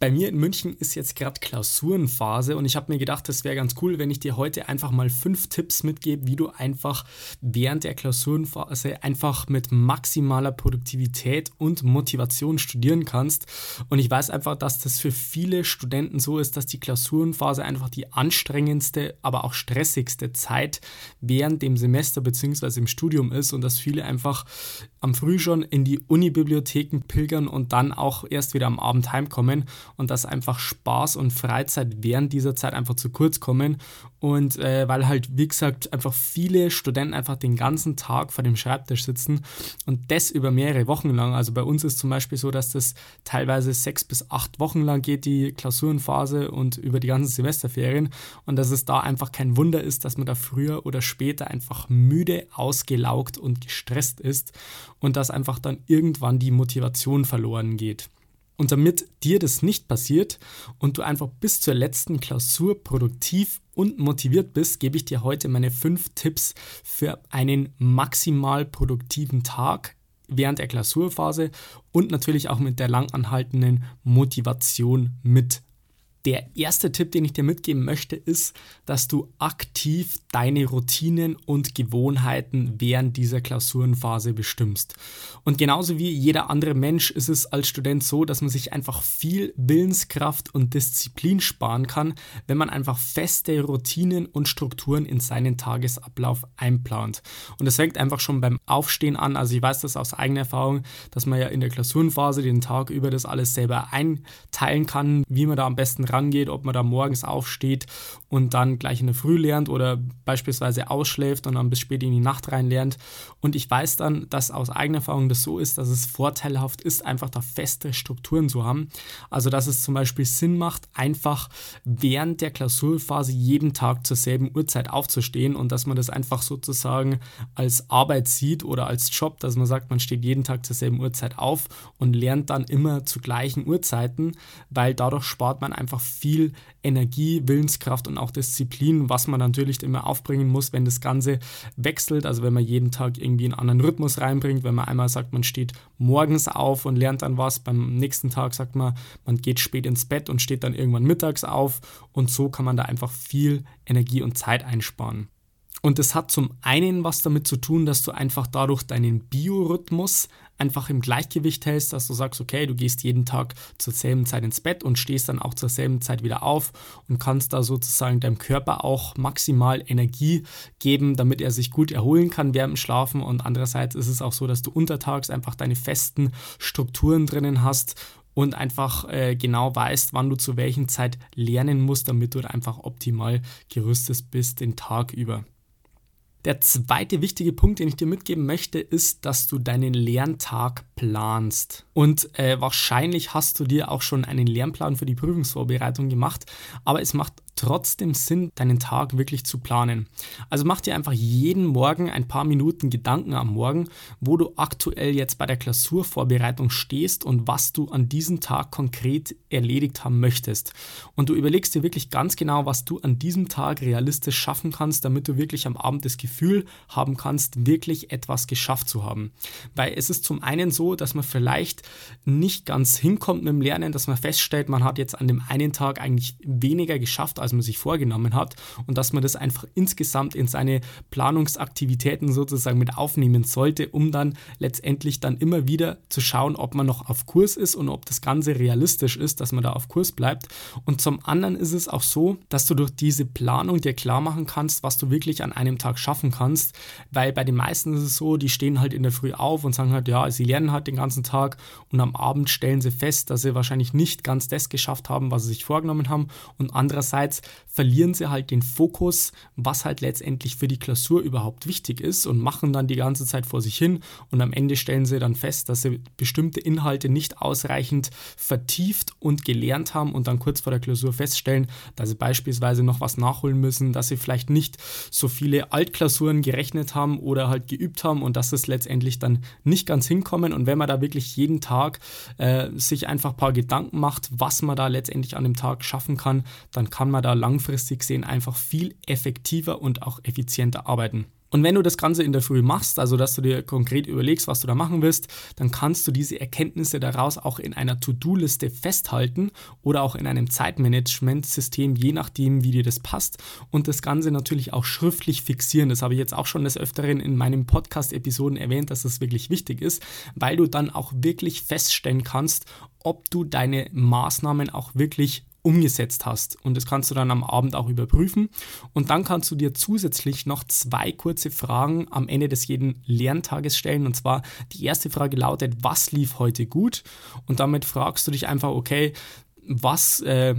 Bei mir in München ist jetzt gerade Klausurenphase und ich habe mir gedacht, es wäre ganz cool, wenn ich dir heute einfach mal fünf Tipps mitgebe, wie du einfach während der Klausurenphase einfach mit maximaler Produktivität und Motivation studieren kannst. Und ich weiß einfach, dass das für viele Studenten so ist, dass die Klausurenphase einfach die anstrengendste, aber auch stressigste Zeit während dem Semester bzw. im Studium ist und dass viele einfach am Früh schon in die Unibibliotheken pilgern und dann auch erst wieder am Abend heimkommen und dass einfach Spaß und Freizeit während dieser Zeit einfach zu kurz kommen und äh, weil halt, wie gesagt, einfach viele Studenten einfach den ganzen Tag vor dem Schreibtisch sitzen und das über mehrere Wochen lang. Also bei uns ist zum Beispiel so, dass das teilweise sechs bis acht Wochen lang geht, die Klausurenphase und über die ganzen Semesterferien und dass es da einfach kein Wunder ist, dass man da früher oder später einfach müde, ausgelaugt und gestresst ist und dass einfach dann irgendwann die Motivation verloren geht. Und damit dir das nicht passiert und du einfach bis zur letzten Klausur produktiv und motiviert bist, gebe ich dir heute meine fünf Tipps für einen maximal produktiven Tag während der Klausurphase und natürlich auch mit der langanhaltenden Motivation mit der erste Tipp, den ich dir mitgeben möchte, ist, dass du aktiv deine Routinen und Gewohnheiten während dieser Klausurenphase bestimmst. Und genauso wie jeder andere Mensch ist es als Student so, dass man sich einfach viel Willenskraft und Disziplin sparen kann, wenn man einfach feste Routinen und Strukturen in seinen Tagesablauf einplant. Und das fängt einfach schon beim Aufstehen an. Also ich weiß das aus eigener Erfahrung, dass man ja in der Klausurenphase den Tag über das alles selber einteilen kann, wie man da am besten ran rangeht, ob man da morgens aufsteht und dann gleich in der Früh lernt oder beispielsweise ausschläft und dann bis spät in die Nacht rein lernt. Und ich weiß dann, dass aus eigener Erfahrung das so ist, dass es vorteilhaft ist, einfach da feste Strukturen zu haben. Also dass es zum Beispiel Sinn macht, einfach während der Klausurphase jeden Tag zur selben Uhrzeit aufzustehen und dass man das einfach sozusagen als Arbeit sieht oder als Job, dass man sagt, man steht jeden Tag zur selben Uhrzeit auf und lernt dann immer zu gleichen Uhrzeiten, weil dadurch spart man einfach viel Energie, Willenskraft und auch Disziplin, was man natürlich immer aufbringen muss, wenn das Ganze wechselt. Also wenn man jeden Tag irgendwie einen anderen Rhythmus reinbringt, wenn man einmal sagt, man steht morgens auf und lernt dann was, beim nächsten Tag sagt man, man geht spät ins Bett und steht dann irgendwann mittags auf und so kann man da einfach viel Energie und Zeit einsparen. Und es hat zum einen was damit zu tun, dass du einfach dadurch deinen Biorhythmus einfach im Gleichgewicht hältst, dass du sagst, okay, du gehst jeden Tag zur selben Zeit ins Bett und stehst dann auch zur selben Zeit wieder auf und kannst da sozusagen deinem Körper auch maximal Energie geben, damit er sich gut erholen kann während dem Schlafen. Und andererseits ist es auch so, dass du untertags einfach deine festen Strukturen drinnen hast und einfach äh, genau weißt, wann du zu welchen Zeit lernen musst, damit du einfach optimal gerüstet bist den Tag über. Der zweite wichtige Punkt, den ich dir mitgeben möchte, ist, dass du deinen Lerntag planst. Und äh, wahrscheinlich hast du dir auch schon einen Lernplan für die Prüfungsvorbereitung gemacht, aber es macht trotzdem Sinn, deinen Tag wirklich zu planen. Also mach dir einfach jeden Morgen ein paar Minuten Gedanken am Morgen, wo du aktuell jetzt bei der Klausurvorbereitung stehst und was du an diesem Tag konkret erledigt haben möchtest. Und du überlegst dir wirklich ganz genau, was du an diesem Tag realistisch schaffen kannst, damit du wirklich am Abend das Gefühl haben kannst, wirklich etwas geschafft zu haben. Weil es ist zum einen so, dass man vielleicht nicht ganz hinkommt mit dem Lernen, dass man feststellt, man hat jetzt an dem einen Tag eigentlich weniger geschafft, als als man sich vorgenommen hat und dass man das einfach insgesamt in seine Planungsaktivitäten sozusagen mit aufnehmen sollte, um dann letztendlich dann immer wieder zu schauen, ob man noch auf Kurs ist und ob das Ganze realistisch ist, dass man da auf Kurs bleibt. Und zum anderen ist es auch so, dass du durch diese Planung dir klar machen kannst, was du wirklich an einem Tag schaffen kannst, weil bei den meisten ist es so, die stehen halt in der Früh auf und sagen halt, ja, sie lernen halt den ganzen Tag und am Abend stellen sie fest, dass sie wahrscheinlich nicht ganz das geschafft haben, was sie sich vorgenommen haben und andererseits Oftmals verlieren sie halt den Fokus, was halt letztendlich für die Klausur überhaupt wichtig ist und machen dann die ganze Zeit vor sich hin und am Ende stellen sie dann fest, dass sie bestimmte Inhalte nicht ausreichend vertieft und gelernt haben und dann kurz vor der Klausur feststellen, dass sie beispielsweise noch was nachholen müssen, dass sie vielleicht nicht so viele Altklausuren gerechnet haben oder halt geübt haben und dass es letztendlich dann nicht ganz hinkommen. Und wenn man da wirklich jeden Tag äh, sich einfach ein paar Gedanken macht, was man da letztendlich an dem Tag schaffen kann, dann kann man da langfristig sehen einfach viel effektiver und auch effizienter arbeiten. Und wenn du das Ganze in der Früh machst, also dass du dir konkret überlegst, was du da machen willst, dann kannst du diese Erkenntnisse daraus auch in einer To-Do-Liste festhalten oder auch in einem Zeitmanagement-System, je nachdem, wie dir das passt. Und das Ganze natürlich auch schriftlich fixieren. Das habe ich jetzt auch schon des Öfteren in meinen Podcast-Episoden erwähnt, dass das wirklich wichtig ist, weil du dann auch wirklich feststellen kannst, ob du deine Maßnahmen auch wirklich umgesetzt hast. Und das kannst du dann am Abend auch überprüfen. Und dann kannst du dir zusätzlich noch zwei kurze Fragen am Ende des jeden Lerntages stellen. Und zwar die erste Frage lautet, was lief heute gut? Und damit fragst du dich einfach, okay, was äh,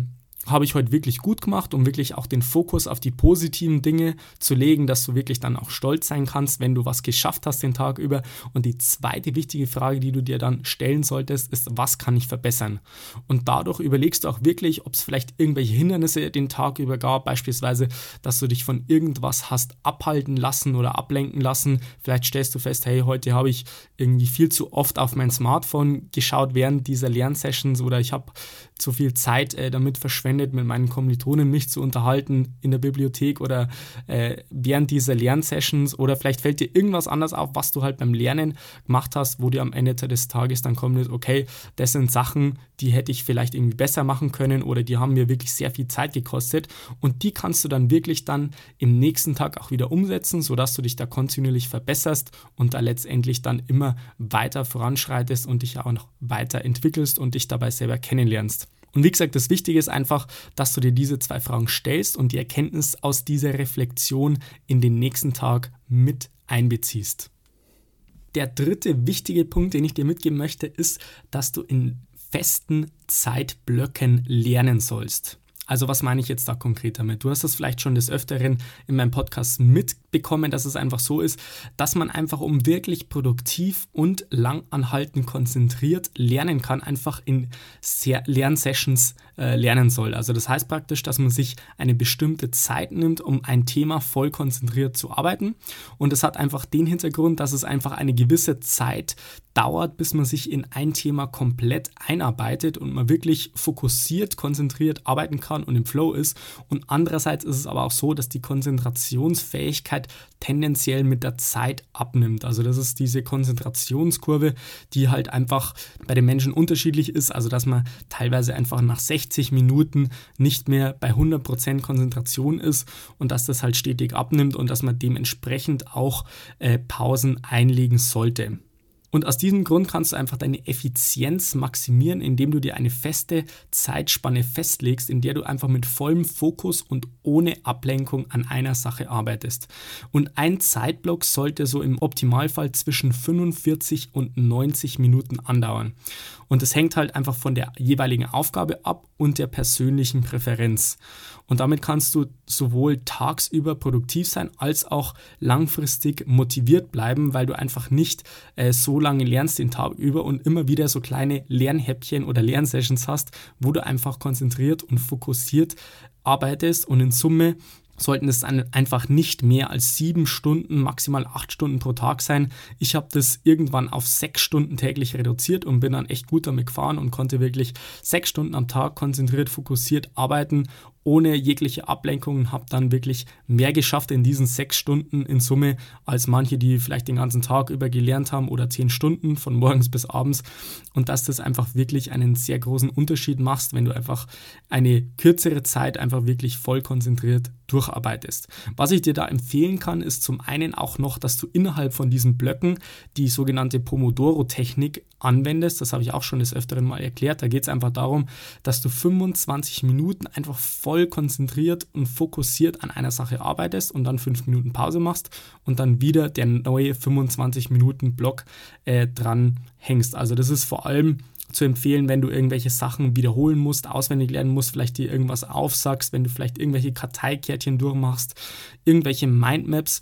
habe ich heute wirklich gut gemacht, um wirklich auch den Fokus auf die positiven Dinge zu legen, dass du wirklich dann auch stolz sein kannst, wenn du was geschafft hast den Tag über. Und die zweite wichtige Frage, die du dir dann stellen solltest, ist, was kann ich verbessern? Und dadurch überlegst du auch wirklich, ob es vielleicht irgendwelche Hindernisse den Tag über gab, beispielsweise, dass du dich von irgendwas hast abhalten lassen oder ablenken lassen. Vielleicht stellst du fest, hey, heute habe ich irgendwie viel zu oft auf mein Smartphone geschaut während dieser Lernsessions oder ich habe zu viel Zeit äh, damit verschwendet, mit meinen Kommilitonen mich zu unterhalten in der Bibliothek oder äh, während dieser Lernsessions oder vielleicht fällt dir irgendwas anderes auf, was du halt beim Lernen gemacht hast, wo dir am Ende des Tages dann kommt, okay, das sind Sachen, die hätte ich vielleicht irgendwie besser machen können oder die haben mir wirklich sehr viel Zeit gekostet und die kannst du dann wirklich dann im nächsten Tag auch wieder umsetzen, sodass du dich da kontinuierlich verbesserst und da letztendlich dann immer weiter voranschreitest und dich auch noch weiter entwickelst und dich dabei selber kennenlernst. Und wie gesagt, das Wichtige ist einfach, dass du dir diese zwei Fragen stellst und die Erkenntnis aus dieser Reflexion in den nächsten Tag mit einbeziehst. Der dritte wichtige Punkt, den ich dir mitgeben möchte, ist, dass du in festen Zeitblöcken lernen sollst. Also was meine ich jetzt da konkret damit? Du hast das vielleicht schon des Öfteren in meinem Podcast mitbekommen, dass es einfach so ist, dass man einfach um wirklich produktiv und langanhaltend konzentriert lernen kann, einfach in sehr Lernsessions äh, lernen soll. Also das heißt praktisch, dass man sich eine bestimmte Zeit nimmt, um ein Thema voll konzentriert zu arbeiten. Und es hat einfach den Hintergrund, dass es einfach eine gewisse Zeit dauert, bis man sich in ein Thema komplett einarbeitet und man wirklich fokussiert, konzentriert arbeiten kann und im Flow ist. Und andererseits ist es aber auch so, dass die Konzentrationsfähigkeit tendenziell mit der Zeit abnimmt. Also das ist diese Konzentrationskurve, die halt einfach bei den Menschen unterschiedlich ist. Also dass man teilweise einfach nach 60 Minuten nicht mehr bei 100% Konzentration ist und dass das halt stetig abnimmt und dass man dementsprechend auch äh, Pausen einlegen sollte. Und aus diesem Grund kannst du einfach deine Effizienz maximieren, indem du dir eine feste Zeitspanne festlegst, in der du einfach mit vollem Fokus und ohne Ablenkung an einer Sache arbeitest. Und ein Zeitblock sollte so im Optimalfall zwischen 45 und 90 Minuten andauern. Und es hängt halt einfach von der jeweiligen Aufgabe ab und der persönlichen Präferenz. Und damit kannst du sowohl tagsüber produktiv sein als auch langfristig motiviert bleiben, weil du einfach nicht äh, so lange lernst den Tag über und immer wieder so kleine Lernhäppchen oder Lernsessions hast, wo du einfach konzentriert und fokussiert arbeitest und in Summe sollten es einfach nicht mehr als sieben Stunden, maximal acht Stunden pro Tag sein. Ich habe das irgendwann auf sechs Stunden täglich reduziert und bin dann echt gut damit gefahren und konnte wirklich sechs Stunden am Tag konzentriert, fokussiert arbeiten ohne jegliche Ablenkungen, habe dann wirklich mehr geschafft in diesen sechs Stunden in Summe als manche, die vielleicht den ganzen Tag über gelernt haben oder zehn Stunden von morgens bis abends. Und dass das einfach wirklich einen sehr großen Unterschied machst, wenn du einfach eine kürzere Zeit einfach wirklich voll konzentriert durcharbeitest. Was ich dir da empfehlen kann, ist zum einen auch noch, dass du innerhalb von diesen Blöcken die sogenannte Pomodoro-Technik anwendest. Das habe ich auch schon des Öfteren mal erklärt. Da geht es einfach darum, dass du 25 Minuten einfach voll konzentriert und fokussiert an einer Sache arbeitest und dann 5 Minuten Pause machst und dann wieder der neue 25 Minuten Block äh, dran hängst. Also das ist vor allem zu empfehlen, wenn du irgendwelche Sachen wiederholen musst, auswendig lernen musst, vielleicht dir irgendwas aufsagst, wenn du vielleicht irgendwelche Karteikärtchen durchmachst, irgendwelche Mindmaps.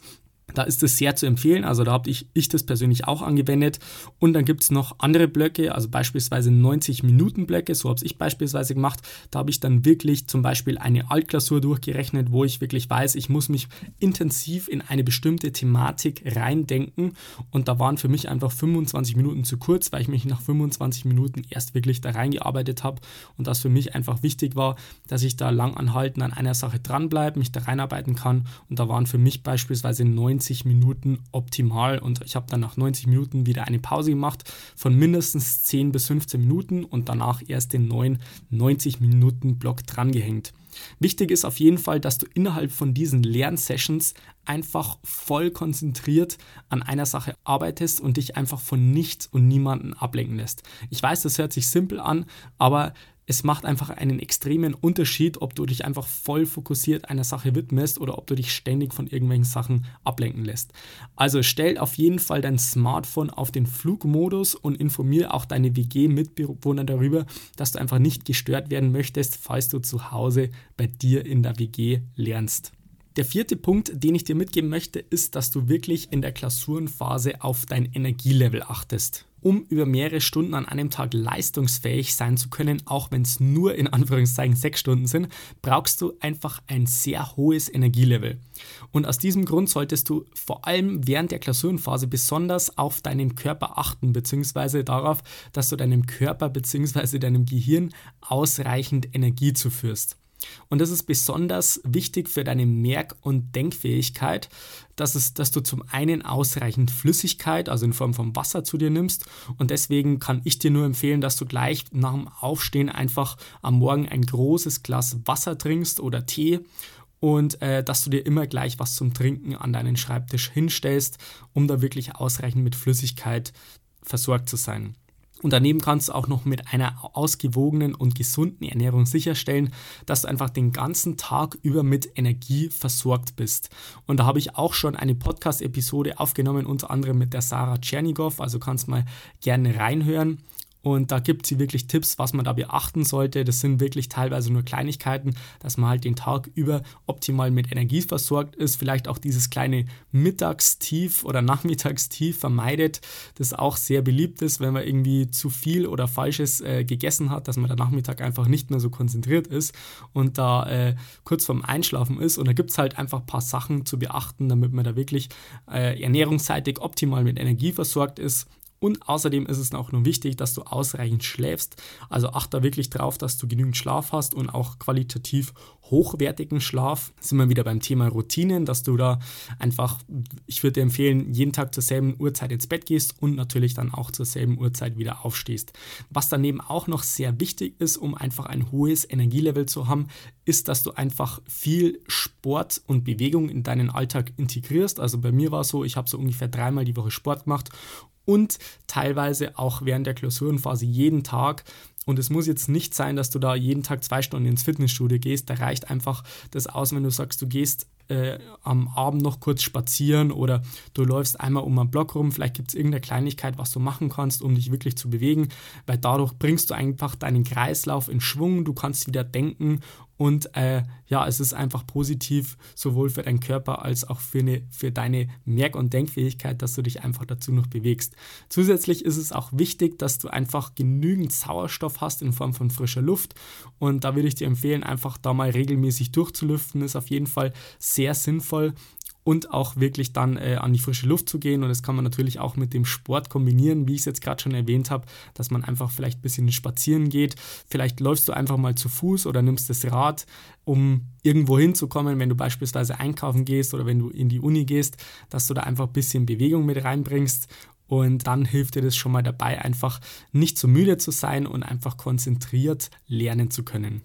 Da ist es sehr zu empfehlen. Also da habe ich, ich das persönlich auch angewendet. Und dann gibt es noch andere Blöcke, also beispielsweise 90-Minuten-Blöcke. So habe ich beispielsweise gemacht. Da habe ich dann wirklich zum Beispiel eine Altklausur durchgerechnet, wo ich wirklich weiß, ich muss mich intensiv in eine bestimmte Thematik reindenken. Und da waren für mich einfach 25 Minuten zu kurz, weil ich mich nach 25 Minuten erst wirklich da reingearbeitet habe. Und das für mich einfach wichtig war, dass ich da lang anhalten an einer Sache dranbleibe, mich da reinarbeiten kann. Und da waren für mich beispielsweise 90 90 Minuten optimal und ich habe dann nach 90 Minuten wieder eine Pause gemacht von mindestens 10 bis 15 Minuten und danach erst den neuen 90 Minuten Block drangehängt. Wichtig ist auf jeden Fall, dass du innerhalb von diesen Lernsessions einfach voll konzentriert an einer Sache arbeitest und dich einfach von nichts und niemanden ablenken lässt. Ich weiß, das hört sich simpel an, aber es macht einfach einen extremen Unterschied, ob du dich einfach voll fokussiert einer Sache widmest oder ob du dich ständig von irgendwelchen Sachen ablenken lässt. Also stell auf jeden Fall dein Smartphone auf den Flugmodus und informiere auch deine WG-Mitbewohner darüber, dass du einfach nicht gestört werden möchtest, falls du zu Hause bei dir in der WG lernst. Der vierte Punkt, den ich dir mitgeben möchte, ist, dass du wirklich in der Klausurenphase auf dein Energielevel achtest um über mehrere Stunden an einem Tag leistungsfähig sein zu können, auch wenn es nur in Anführungszeichen sechs Stunden sind, brauchst du einfach ein sehr hohes Energielevel. Und aus diesem Grund solltest du vor allem während der Klausurenphase besonders auf deinen Körper achten, beziehungsweise darauf, dass du deinem Körper beziehungsweise deinem Gehirn ausreichend Energie zuführst. Und das ist besonders wichtig für deine Merk- und Denkfähigkeit, dass, es, dass du zum einen ausreichend Flüssigkeit, also in Form von Wasser zu dir nimmst. Und deswegen kann ich dir nur empfehlen, dass du gleich nach dem Aufstehen einfach am Morgen ein großes Glas Wasser trinkst oder Tee und äh, dass du dir immer gleich was zum Trinken an deinen Schreibtisch hinstellst, um da wirklich ausreichend mit Flüssigkeit versorgt zu sein. Und daneben kannst du auch noch mit einer ausgewogenen und gesunden Ernährung sicherstellen, dass du einfach den ganzen Tag über mit Energie versorgt bist. Und da habe ich auch schon eine Podcast-Episode aufgenommen, unter anderem mit der Sarah Tschernigow, also kannst mal gerne reinhören. Und da gibt sie wirklich Tipps, was man da beachten sollte. Das sind wirklich teilweise nur Kleinigkeiten, dass man halt den Tag über optimal mit Energie versorgt ist. Vielleicht auch dieses kleine Mittagstief oder Nachmittagstief vermeidet, das auch sehr beliebt ist, wenn man irgendwie zu viel oder Falsches äh, gegessen hat, dass man der Nachmittag einfach nicht mehr so konzentriert ist und da äh, kurz vorm Einschlafen ist. Und da gibt es halt einfach ein paar Sachen zu beachten, damit man da wirklich äh, ernährungsseitig optimal mit Energie versorgt ist und außerdem ist es auch nur wichtig, dass du ausreichend schläfst. Also achte wirklich darauf, dass du genügend Schlaf hast und auch qualitativ hochwertigen Schlaf. Sind wir wieder beim Thema Routinen, dass du da einfach, ich würde dir empfehlen, jeden Tag zur selben Uhrzeit ins Bett gehst und natürlich dann auch zur selben Uhrzeit wieder aufstehst. Was daneben auch noch sehr wichtig ist, um einfach ein hohes Energielevel zu haben, ist, dass du einfach viel Sport und Bewegung in deinen Alltag integrierst. Also bei mir war es so, ich habe so ungefähr dreimal die Woche Sport gemacht und teilweise auch während der Klausurenphase jeden Tag. Und es muss jetzt nicht sein, dass du da jeden Tag zwei Stunden ins Fitnessstudio gehst. Da reicht einfach das aus, wenn du sagst, du gehst äh, am Abend noch kurz spazieren oder du läufst einmal um einen Block rum. Vielleicht gibt es irgendeine Kleinigkeit, was du machen kannst, um dich wirklich zu bewegen, weil dadurch bringst du einfach deinen Kreislauf in Schwung. Du kannst wieder denken und äh, ja, es ist einfach positiv, sowohl für deinen Körper als auch für, eine, für deine Merk- und Denkfähigkeit, dass du dich einfach dazu noch bewegst. Zusätzlich ist es auch wichtig, dass du einfach genügend Sauerstoff hast in Form von frischer Luft. Und da würde ich dir empfehlen, einfach da mal regelmäßig durchzulüften. Ist auf jeden Fall sehr sinnvoll und auch wirklich dann äh, an die frische Luft zu gehen. Und das kann man natürlich auch mit dem Sport kombinieren, wie ich es jetzt gerade schon erwähnt habe, dass man einfach vielleicht ein bisschen spazieren geht. Vielleicht läufst du einfach mal zu Fuß oder nimmst das Rad, um irgendwo hinzukommen, wenn du beispielsweise einkaufen gehst oder wenn du in die Uni gehst, dass du da einfach ein bisschen Bewegung mit reinbringst. Und dann hilft dir das schon mal dabei, einfach nicht so müde zu sein und einfach konzentriert lernen zu können.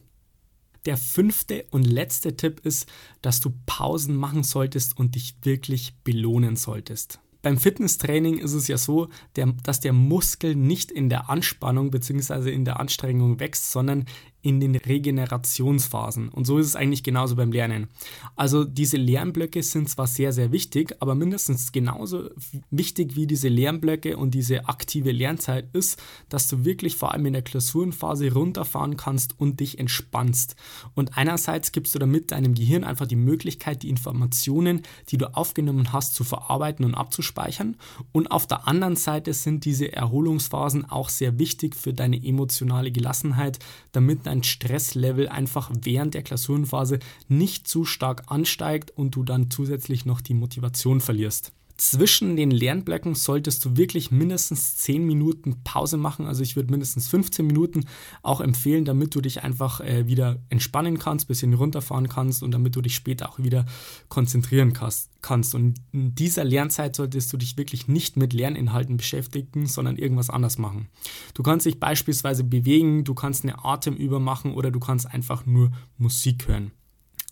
Der fünfte und letzte Tipp ist, dass du Pausen machen solltest und dich wirklich belohnen solltest. Beim Fitnesstraining ist es ja so, der, dass der Muskel nicht in der Anspannung bzw. in der Anstrengung wächst, sondern in den Regenerationsphasen. Und so ist es eigentlich genauso beim Lernen. Also diese Lernblöcke sind zwar sehr, sehr wichtig, aber mindestens genauso wichtig wie diese Lernblöcke und diese aktive Lernzeit ist, dass du wirklich vor allem in der Klausurenphase runterfahren kannst und dich entspannst. Und einerseits gibst du damit deinem Gehirn einfach die Möglichkeit, die Informationen, die du aufgenommen hast, zu verarbeiten und abzuspeichern. Und auf der anderen Seite sind diese Erholungsphasen auch sehr wichtig für deine emotionale Gelassenheit, damit dein Stresslevel einfach während der Klausurenphase nicht zu stark ansteigt und du dann zusätzlich noch die Motivation verlierst. Zwischen den Lernblöcken solltest du wirklich mindestens 10 Minuten Pause machen. Also ich würde mindestens 15 Minuten auch empfehlen, damit du dich einfach äh, wieder entspannen kannst, bisschen runterfahren kannst und damit du dich später auch wieder konzentrieren kannst. Und in dieser Lernzeit solltest du dich wirklich nicht mit Lerninhalten beschäftigen, sondern irgendwas anders machen. Du kannst dich beispielsweise bewegen, du kannst eine Atemüber machen oder du kannst einfach nur Musik hören.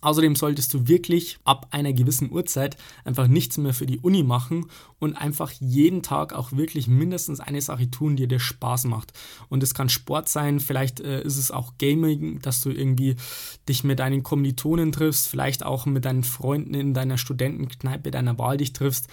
Außerdem solltest du wirklich ab einer gewissen Uhrzeit einfach nichts mehr für die Uni machen und einfach jeden Tag auch wirklich mindestens eine Sache tun, die dir Spaß macht. Und es kann Sport sein, vielleicht äh, ist es auch Gaming, dass du irgendwie dich mit deinen Kommilitonen triffst, vielleicht auch mit deinen Freunden in deiner Studentenkneipe deiner Wahl dich triffst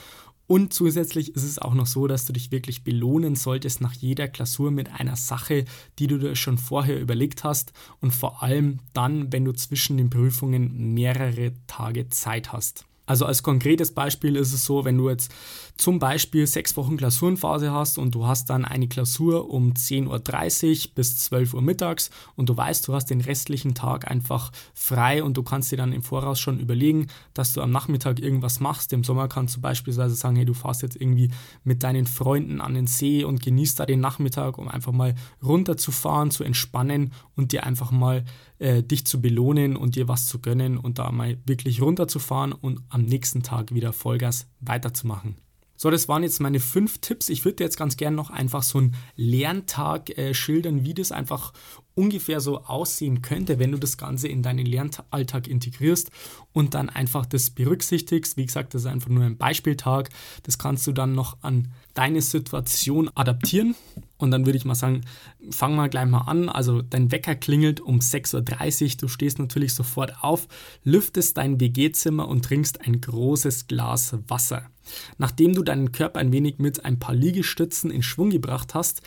und zusätzlich ist es auch noch so, dass du dich wirklich belohnen solltest nach jeder Klausur mit einer Sache, die du dir schon vorher überlegt hast und vor allem dann, wenn du zwischen den Prüfungen mehrere Tage Zeit hast. Also als konkretes Beispiel ist es so, wenn du jetzt zum Beispiel sechs Wochen Klausurenphase hast und du hast dann eine Klausur um 10.30 Uhr bis 12 Uhr mittags und du weißt, du hast den restlichen Tag einfach frei und du kannst dir dann im Voraus schon überlegen, dass du am Nachmittag irgendwas machst. Im Sommer kannst du beispielsweise sagen, hey, du fährst jetzt irgendwie mit deinen Freunden an den See und genießt da den Nachmittag, um einfach mal runterzufahren, zu entspannen und dir einfach mal äh, dich zu belohnen und dir was zu gönnen und da mal wirklich runterzufahren und am nächsten Tag wieder Vollgas weiterzumachen. So, das waren jetzt meine fünf Tipps. Ich würde jetzt ganz gerne noch einfach so einen Lerntag äh, schildern, wie das einfach ungefähr so aussehen könnte, wenn du das Ganze in deinen Lernalltag integrierst und dann einfach das berücksichtigst. Wie gesagt, das ist einfach nur ein Beispieltag. Das kannst du dann noch an deine Situation adaptieren. Und dann würde ich mal sagen, fang mal gleich mal an. Also dein Wecker klingelt um 6.30 Uhr. Du stehst natürlich sofort auf, lüftest dein WG-Zimmer und trinkst ein großes Glas Wasser. Nachdem du deinen Körper ein wenig mit ein paar Liegestützen in Schwung gebracht hast,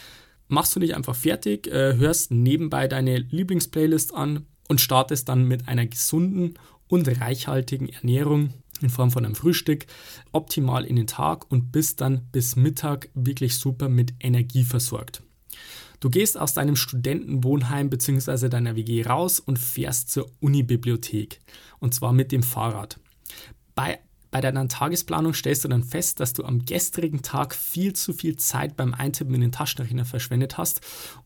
machst du dich einfach fertig, äh, hörst nebenbei deine Lieblingsplaylist an und startest dann mit einer gesunden und reichhaltigen Ernährung in Form von einem Frühstück optimal in den Tag und bist dann bis Mittag wirklich super mit Energie versorgt. Du gehst aus deinem Studentenwohnheim bzw. deiner WG raus und fährst zur Unibibliothek und zwar mit dem Fahrrad. Bei bei deiner Tagesplanung stellst du dann fest, dass du am gestrigen Tag viel zu viel Zeit beim Eintippen in den Taschenrechner verschwendet hast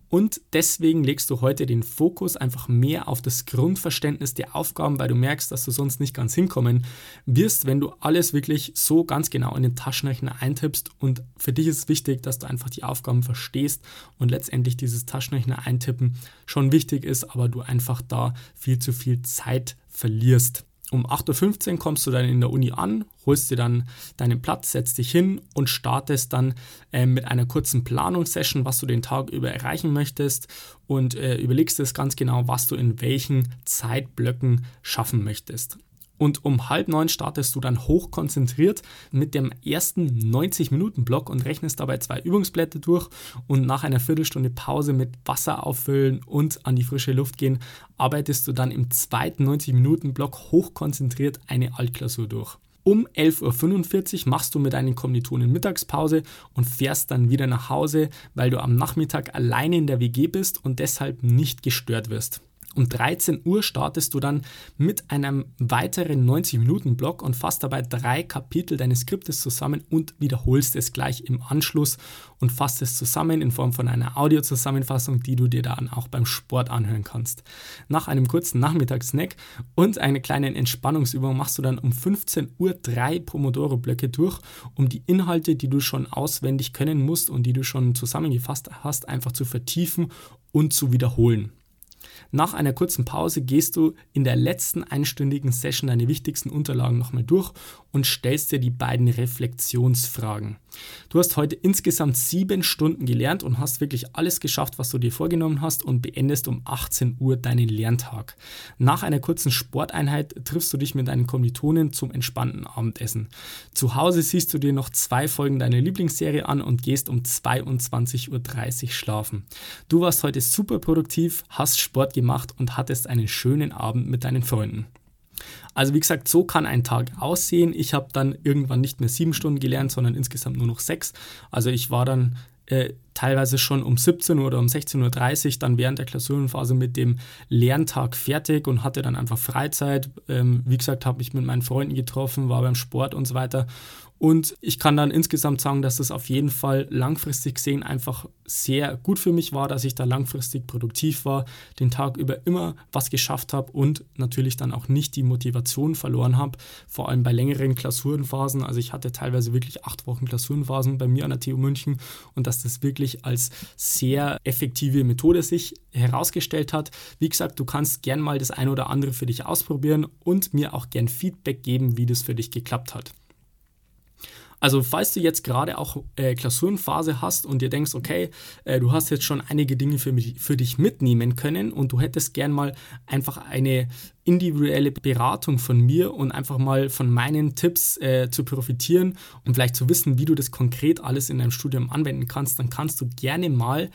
und deswegen legst du heute den Fokus einfach mehr auf das Grundverständnis der Aufgaben, weil du merkst, dass du sonst nicht ganz hinkommen wirst, wenn du alles wirklich so ganz genau in den Taschenrechner eintippst. Und für dich ist wichtig, dass du einfach die Aufgaben verstehst und letztendlich dieses Taschenrechner eintippen schon wichtig ist, aber du einfach da viel zu viel Zeit verlierst. Um 8.15 Uhr kommst du dann in der Uni an, holst dir dann deinen Platz, setzt dich hin und startest dann äh, mit einer kurzen Planungssession, was du den Tag über erreichen möchtest und äh, überlegst es ganz genau, was du in welchen Zeitblöcken schaffen möchtest. Und um halb neun startest du dann hochkonzentriert mit dem ersten 90-Minuten-Block und rechnest dabei zwei Übungsblätter durch. Und nach einer Viertelstunde Pause mit Wasser auffüllen und an die frische Luft gehen, arbeitest du dann im zweiten 90-Minuten-Block hochkonzentriert eine Altklausur durch. Um 11.45 Uhr machst du mit deinen Kommilitonen Mittagspause und fährst dann wieder nach Hause, weil du am Nachmittag alleine in der WG bist und deshalb nicht gestört wirst. Um 13 Uhr startest du dann mit einem weiteren 90-Minuten-Block und fasst dabei drei Kapitel deines Skriptes zusammen und wiederholst es gleich im Anschluss und fasst es zusammen in Form von einer Audiozusammenfassung, die du dir dann auch beim Sport anhören kannst. Nach einem kurzen Nachmittagssnack und einer kleinen Entspannungsübung machst du dann um 15 Uhr drei Pomodoro-Blöcke durch, um die Inhalte, die du schon auswendig können musst und die du schon zusammengefasst hast, einfach zu vertiefen und zu wiederholen. Nach einer kurzen Pause gehst du in der letzten einstündigen Session deine wichtigsten Unterlagen nochmal durch und stellst dir die beiden Reflexionsfragen. Du hast heute insgesamt sieben Stunden gelernt und hast wirklich alles geschafft, was du dir vorgenommen hast und beendest um 18 Uhr deinen Lerntag. Nach einer kurzen Sporteinheit triffst du dich mit deinen Kommilitonen zum entspannten Abendessen. Zu Hause siehst du dir noch zwei Folgen deiner Lieblingsserie an und gehst um 22.30 Uhr schlafen. Du warst heute super produktiv, hast Sport gemacht und hattest einen schönen Abend mit deinen Freunden. Also wie gesagt, so kann ein Tag aussehen. Ich habe dann irgendwann nicht mehr sieben Stunden gelernt, sondern insgesamt nur noch sechs. Also ich war dann äh, teilweise schon um 17 Uhr oder um 16.30 Uhr dann während der Klausurenphase mit dem Lerntag fertig und hatte dann einfach Freizeit. Ähm, wie gesagt, habe mich mit meinen Freunden getroffen, war beim Sport und so weiter. Und ich kann dann insgesamt sagen, dass das auf jeden Fall langfristig gesehen einfach sehr gut für mich war, dass ich da langfristig produktiv war, den Tag über immer was geschafft habe und natürlich dann auch nicht die Motivation verloren habe, vor allem bei längeren Klausurenphasen. Also ich hatte teilweise wirklich acht Wochen Klausurenphasen bei mir an der TU München und dass das wirklich als sehr effektive Methode sich herausgestellt hat. Wie gesagt, du kannst gern mal das eine oder andere für dich ausprobieren und mir auch gern Feedback geben, wie das für dich geklappt hat. Also falls du jetzt gerade auch äh, Klausurenphase hast und dir denkst, okay, äh, du hast jetzt schon einige Dinge für, mich, für dich mitnehmen können und du hättest gern mal einfach eine individuelle Beratung von mir und einfach mal von meinen Tipps äh, zu profitieren und vielleicht zu wissen, wie du das konkret alles in deinem Studium anwenden kannst, dann kannst du gerne mal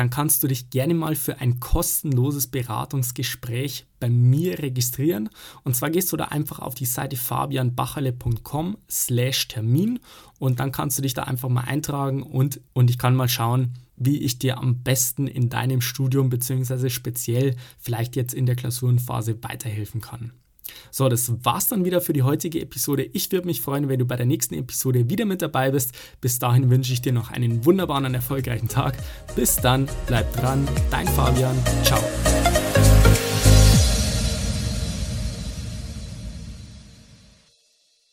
dann kannst du dich gerne mal für ein kostenloses Beratungsgespräch bei mir registrieren. Und zwar gehst du da einfach auf die Seite fabianbacherle.com slash Termin und dann kannst du dich da einfach mal eintragen und, und ich kann mal schauen, wie ich dir am besten in deinem Studium beziehungsweise speziell vielleicht jetzt in der Klausurenphase weiterhelfen kann. So, das war's dann wieder für die heutige Episode. Ich würde mich freuen, wenn du bei der nächsten Episode wieder mit dabei bist. Bis dahin wünsche ich dir noch einen wunderbaren und erfolgreichen Tag. Bis dann, bleib dran, dein Fabian. Ciao.